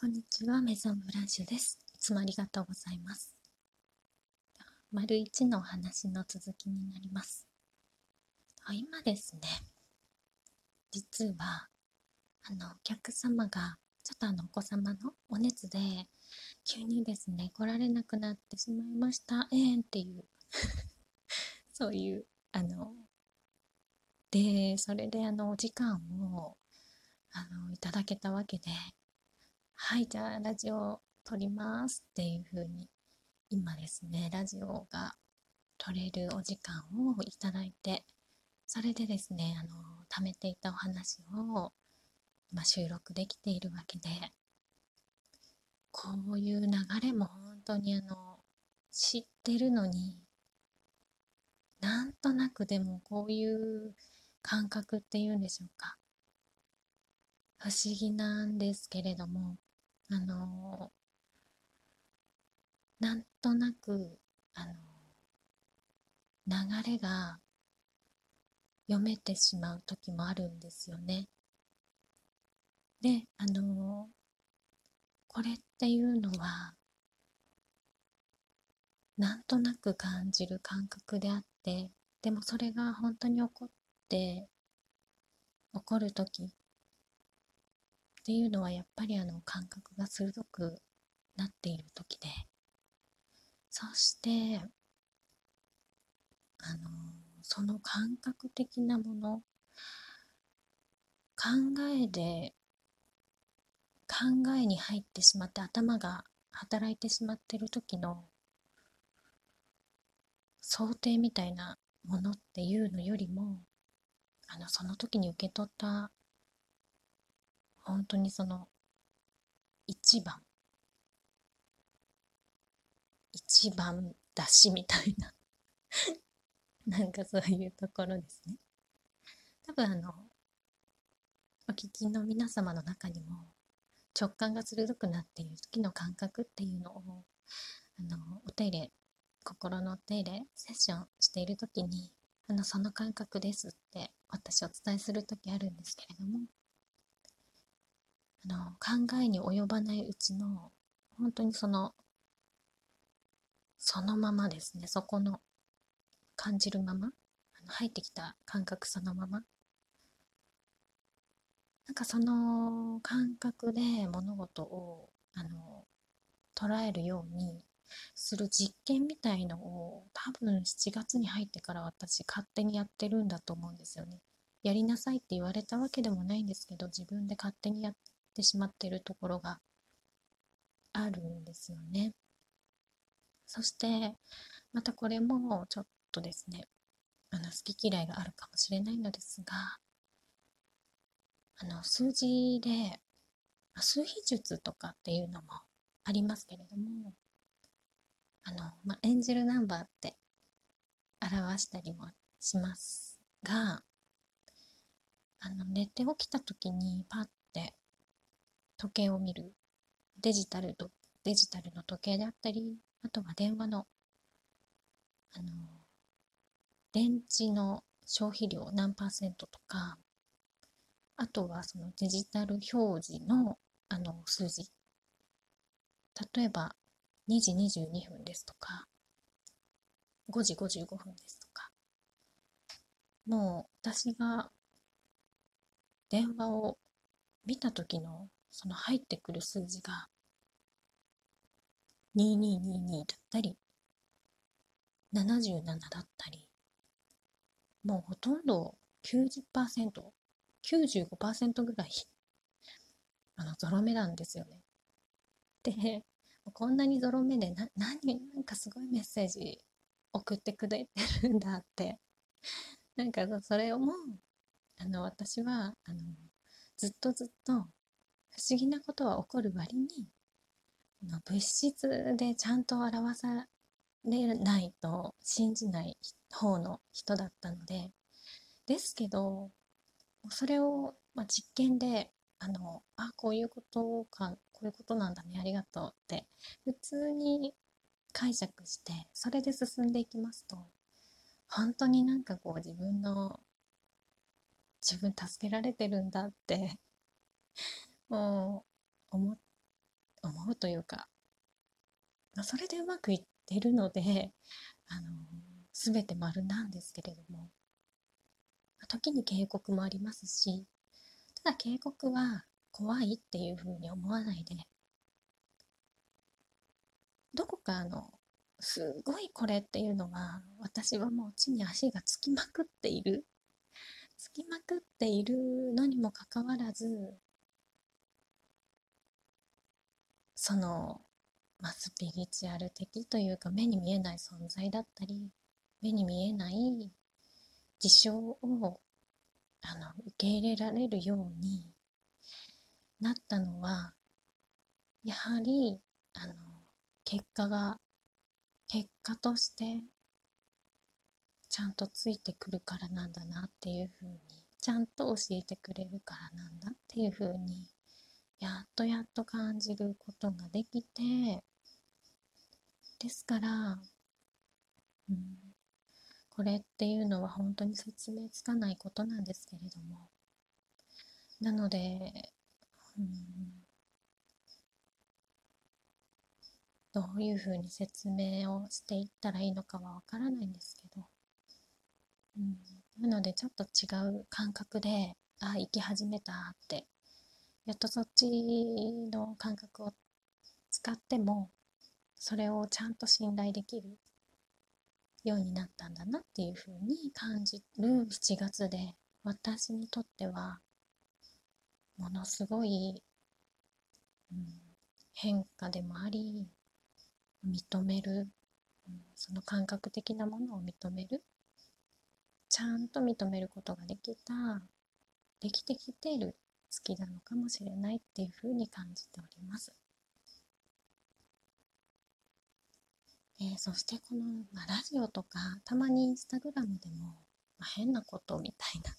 こんにちは、メゾンブランシュです。いつもありがとうございます。丸一のお話の続きになります。今ですね、実は、あの、お客様が、ちょっとあの、お子様のお熱で、急にですね、来られなくなってしまいました、えーんっていう そういう、あの、で、それであの、お時間を、あの、いただけたわけで、はい、じゃあラジオ撮りますっていう風に、今ですね、ラジオが撮れるお時間をいただいて、それでですね、あの、貯めていたお話を今収録できているわけで、こういう流れも本当にあの、知ってるのに、なんとなくでもこういう感覚っていうんでしょうか。不思議なんですけれども、あのなんとなくあの流れが読めてしまう時もあるんですよね。であのこれっていうのはなんとなく感じる感覚であってでもそれが本当に起こって起こる時っていうのはやっぱりあの感覚が鋭くなっている時で。そしてあのその感覚的なもの考えで考えに入ってしまって頭が働いてしまってる時の想定みたいなものっていうのよりもあのその時に受け取った本当にその一番。一番だしみたいな。なんかそういうところですね。多分あのお聞きの皆様の中にも直感が鋭くなっている時の感覚っていうのをあのお手入れ心のお手入れセッションしている時にあのその感覚ですって私お伝えする時あるんですけれどもの考えに及ばないうちの本当にそのそのままですね。そこの感じるまま。あの入ってきた感覚そのまま。なんかその感覚で物事をあの捉えるようにする実験みたいのを多分7月に入ってから私勝手にやってるんだと思うんですよね。やりなさいって言われたわけでもないんですけど自分で勝手にやってしまっているところがあるんですよね。そしてまたこれもちょっとですねあの好き嫌いがあるかもしれないのですがあの数字で数比術とかっていうのもありますけれどもあの、まあ、エンジェルナンバーって表したりもしますがあの寝て起きた時にパッ時計を見る。デジタルとデジタルの時計であったりあとは電話のあの電池の消費量何パーセントとかあとはそのデジタル表示のあの数字。例えば2時22分ですとか5時55分ですとか。もう私が電話を見た時のその入ってくる数字が2222だったり77だったりもうほとんど 90%95% ぐらいあのゾロ目なんですよね。でこんなにゾロ目でな何なんかすごいメッセージ送ってくれてるんだってなんかそれをもあの私はあのずっとずっと不思議なことは起こる割に物質でちゃんと表されないと信じない方の人だったのでですけどそれを、まあ、実験であのあこういうことかこういうことなんだねありがとうって普通に解釈してそれで進んでいきますと本当になんかこう自分の自分助けられてるんだってもう思思うというか、まあ、それでうまくいってるのであの全て丸なんですけれども。時に警告もありますしただ警告は怖いっていうふうに思わないでどこかあのすごいこれっていうのは私はもう地に足がつきまくっている。つきまくっているのにもかかわらずその、まあ、スピリチュアル的というか目に見えない存在だったり目に見えない事象をあの受け入れられるようになったのはやはりあの結果が結果としてちゃんとついてくるからなんだなっていうふうにちゃんと教えてくれるからなんだっていうふうにやっとやっと感じることができてですから、うん、これっていうのは本当に説明つかないことなんですけれども。なので、うん、どういうふうに説明をしていったらいいのかはわからないんですけど、うん、なのでちょっと違う感覚でああ生き始めたってやっとそっちの感覚を使ってもそれをちゃんと信頼できるようになったんだなっていうふうに感じる7月で私にとってはものすごい、うん、変化でもあり認める、うん、その感覚的なものを認める。ちゃんと認めることができたできてきている月なのかもしれないっていうふうに感じております。えー、そしてこの、まあ、ラジオとかたまにインスタグラムでも、まあ、変なことみたいな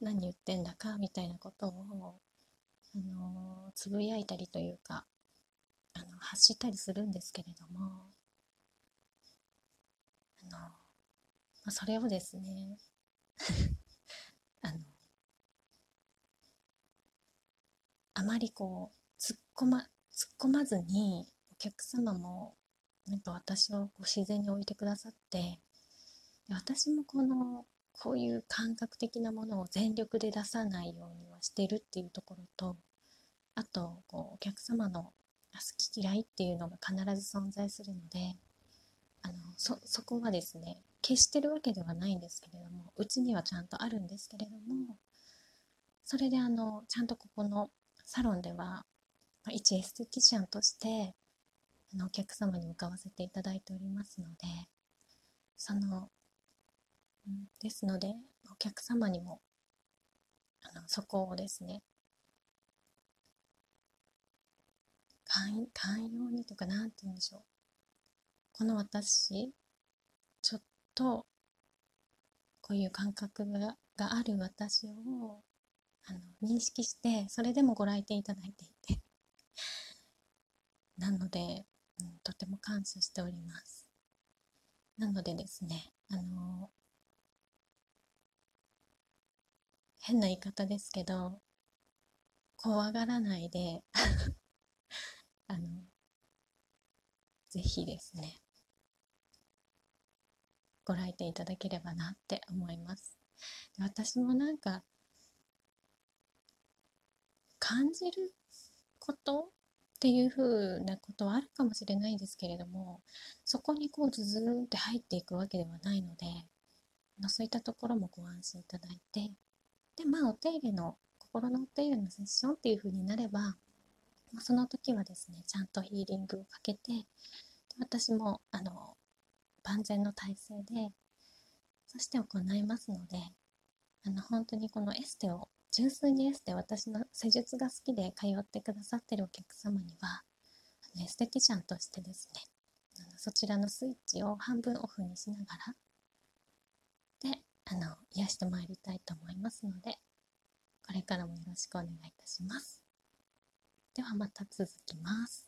何言ってんだかみたいなことを、あのー、つぶやいたりというかあの発したりするんですけれどもあの、まあ、それをですねあのあまりこう突っ込ま突っ込まずにお客様もなんか私をこう自然に置いてくださって私もこのこういう感覚的なものを全力で出さないようにはしてるっていうところとあとこうお客様の好き嫌いっていうのが必ず存在するのであのそそこはですね消してるわけではないんですけれどもうちにはちゃんとあるんですけれどもそれであのちゃんとここのサロンでは一エステティシャンとしてあのお客様に向かわせていただいておりますのでその、うん、ですのでお客様にもあのそこをですね寛寛容にというか何て言うんでしょう。この私ちょっとこういう感覚ががある私をあの認識してそれでもご来店いただいていて なのでうん、とても感謝しております。なのでですね、あの変な言い方ですけど、怖がらないで あの、ぜひですね、ご来店いただければなって思います。私もなんか、感じることっていうふうなことはあるかもしれないですけれどもそこにこうズズンって入っていくわけではないのでそういったところもご安心いただいてでまあお手入れの心のお手入れのセッションっていうふうになればその時はですねちゃんとヒーリングをかけて私もあの万全の体制でそして行いますのであの本当にこのエステを純粋にエステ私の施術が好きで通ってくださってるお客様にはあのエステティシャンとしてですねあのそちらのスイッチを半分オフにしながらであの癒してまいりたいと思いますのでこれからもよろしくお願いいたします。ではまた続きます。